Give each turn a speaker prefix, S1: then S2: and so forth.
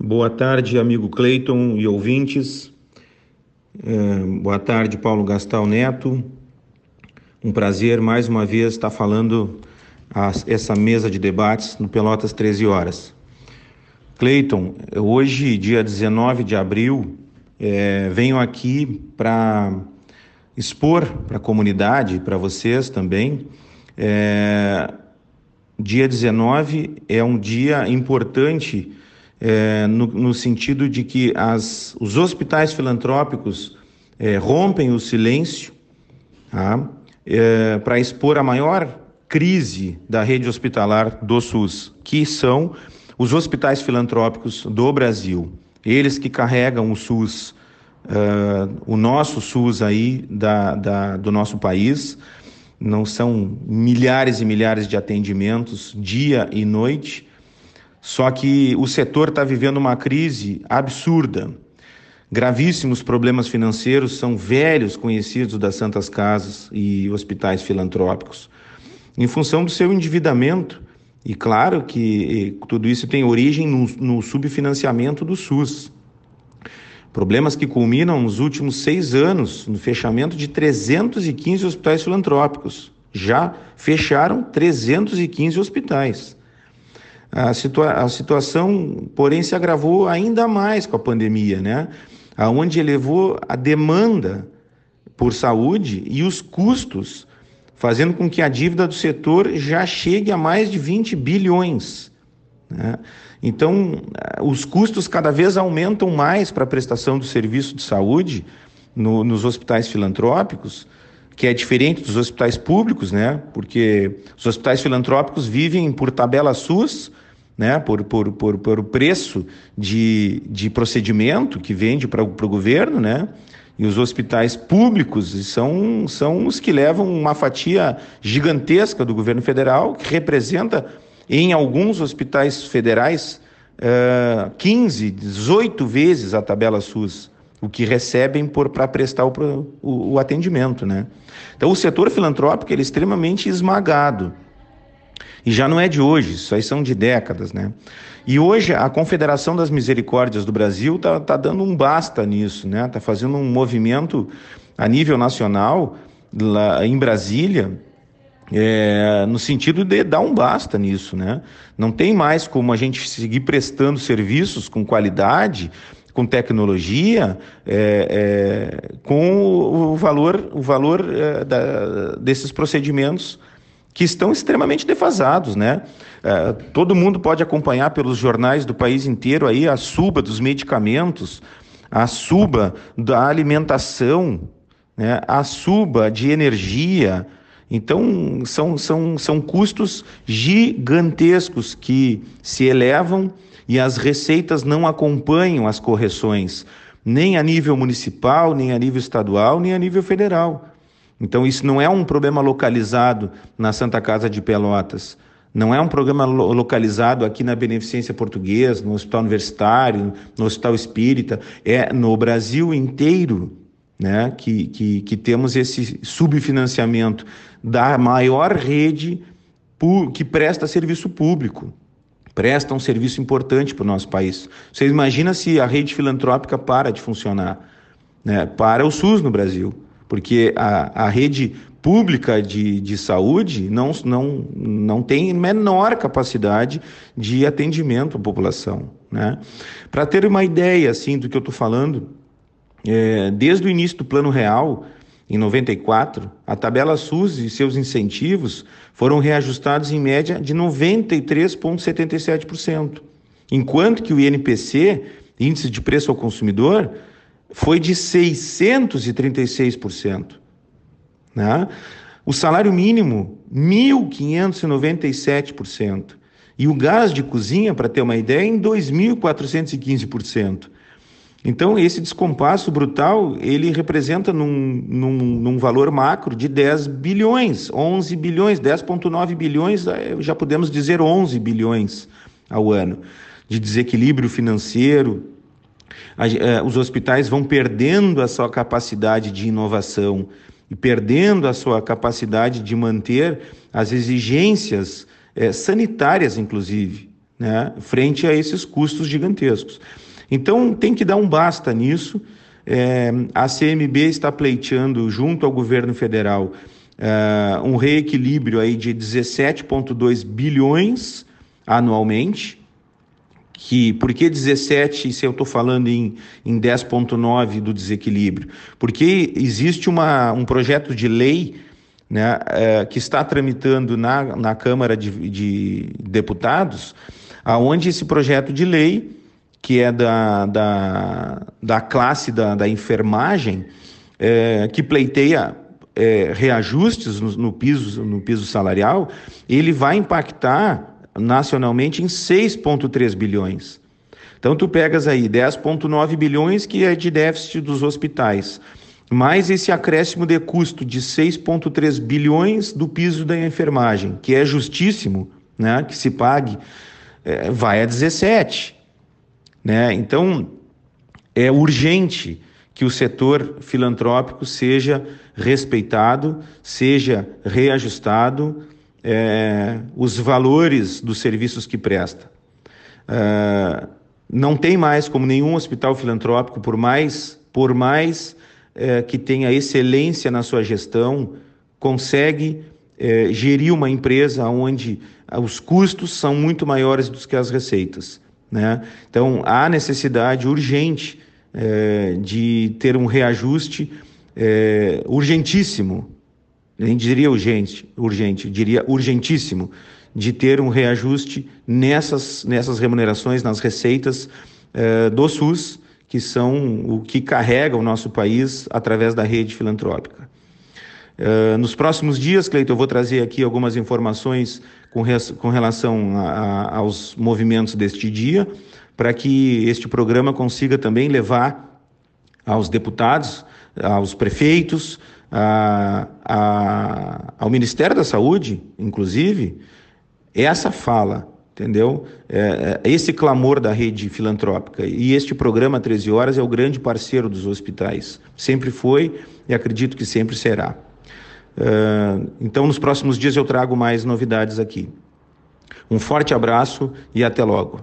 S1: Boa tarde, amigo Cleiton e ouvintes. É, boa tarde, Paulo Gastal Neto. Um prazer mais uma vez estar falando a, essa mesa de debates no Pelotas 13 horas. Cleiton, hoje, dia 19 de abril, é, venho aqui para expor para a comunidade, para vocês também. É, dia 19 é um dia importante é, no, no, sentido de que as, os hospitais filantrópicos é, rompem o silêncio tá? é, para expor a maior crise da rede hospitalar do SUS, que são os hospitais filantrópicos do Brasil. Eles que carregam o SUS, uh, o nosso SUS aí da, da, do nosso país, não são milhares e milhares de atendimentos dia e noite, só que o setor está vivendo uma crise absurda. Gravíssimos problemas financeiros são velhos conhecidos das Santas Casas e hospitais filantrópicos. Em função do seu endividamento, e claro que tudo isso tem origem no, no subfinanciamento do SUS. Problemas que culminam nos últimos seis anos no fechamento de 315 hospitais filantrópicos. Já fecharam 315 hospitais. A, situa a situação, porém, se agravou ainda mais com a pandemia, né? Onde elevou a demanda por saúde e os custos, fazendo com que a dívida do setor já chegue a mais de 20 bilhões. Né? Então, os custos cada vez aumentam mais para a prestação do serviço de saúde no, nos hospitais filantrópicos, que é diferente dos hospitais públicos, né? Porque os hospitais filantrópicos vivem por tabela SUS, né? Por, por, por, por preço de, de procedimento que vende para o governo, né? E os hospitais públicos são, são os que levam uma fatia gigantesca do governo federal, que representa, em alguns hospitais federais, uh, 15, 18 vezes a tabela SUS o que recebem para prestar o, o, o, atendimento, né? Então, o setor filantrópico é extremamente esmagado. E já não é de hoje, isso aí são de décadas, né? E hoje a Confederação das Misericórdias do Brasil está tá dando um basta nisso, né? Está fazendo um movimento a nível nacional, lá em Brasília, é, no sentido de dar um basta nisso, né? Não tem mais como a gente seguir prestando serviços com qualidade com tecnologia, é, é, com o valor, o valor é, da, desses procedimentos que estão extremamente defasados, né? É, todo mundo pode acompanhar pelos jornais do país inteiro aí a suba dos medicamentos, a suba da alimentação, né? a suba de energia. Então, são, são, são custos gigantescos que se elevam e as receitas não acompanham as correções, nem a nível municipal, nem a nível estadual, nem a nível federal. Então, isso não é um problema localizado na Santa Casa de Pelotas. Não é um programa localizado aqui na Beneficência Portuguesa, no Hospital Universitário, no Hospital Espírita. É no Brasil inteiro né, que, que, que temos esse subfinanciamento da maior rede que presta serviço público presta um serviço importante para o nosso país. Você imagina se a rede filantrópica para de funcionar, né? para o SUS no Brasil, porque a, a rede pública de, de saúde não, não, não tem menor capacidade de atendimento à população. Né? Para ter uma ideia assim do que eu estou falando, é, desde o início do Plano Real, em 94, a tabela SUS e seus incentivos foram reajustados em média de 93,77%, enquanto que o INPC, Índice de Preço ao Consumidor, foi de 636%. Né? O salário mínimo, 1.597%. E o gás de cozinha, para ter uma ideia, em 2.415%. Então, esse descompasso brutal, ele representa num, num, num, valor macro de 10 bilhões, 11 bilhões, 10,9 bilhões, eh, já podemos dizer 11 bilhões ao ano, de desequilíbrio financeiro. Eh, os hospitais vão perdendo a sua capacidade de inovação e perdendo a sua capacidade de manter as exigências é, sanitárias, inclusive. né, frente a esses custos gigantescos. Então, tem que dar um basta nisso. É, a CMB está pleiteando, junto ao governo federal, é, um reequilíbrio aí de 17,2 bilhões anualmente. Que, por que 17 se eu estou falando em, em 10,9 do desequilíbrio? Porque existe uma, um projeto de lei né, é, que está tramitando na, na Câmara de, de Deputados, aonde esse projeto de lei que é da, da, da classe da, da enfermagem, é, que pleiteia é, reajustes no, no, piso, no piso salarial, ele vai impactar nacionalmente em 6,3 bilhões. Então, tu pegas aí 10,9 bilhões, que é de déficit dos hospitais, mais esse acréscimo de custo de 6,3 bilhões do piso da enfermagem, que é justíssimo né, que se pague, é, vai a 17. Né? Então, é urgente que o setor filantrópico seja respeitado, seja reajustado, é, os valores dos serviços que presta. É, não tem mais como nenhum hospital filantrópico, por mais, por mais é, que tenha excelência na sua gestão, consegue é, gerir uma empresa onde os custos são muito maiores do que as receitas. Né? Então, há necessidade urgente é, de ter um reajuste é, urgentíssimo, nem diria urgente, urgente, diria urgentíssimo, de ter um reajuste nessas, nessas remunerações, nas receitas é, do SUS, que são o que carrega o nosso país através da rede filantrópica. Uh, nos próximos dias, Cleiton, eu vou trazer aqui algumas informações com, com relação a, a, aos movimentos deste dia, para que este programa consiga também levar aos deputados, aos prefeitos, a, ao Ministério da Saúde, inclusive, essa fala, entendeu? É, esse clamor da rede filantrópica. E este programa 13 Horas é o grande parceiro dos hospitais. Sempre foi e acredito que sempre será. Uh, então, nos próximos dias eu trago mais novidades aqui. Um forte abraço e até logo.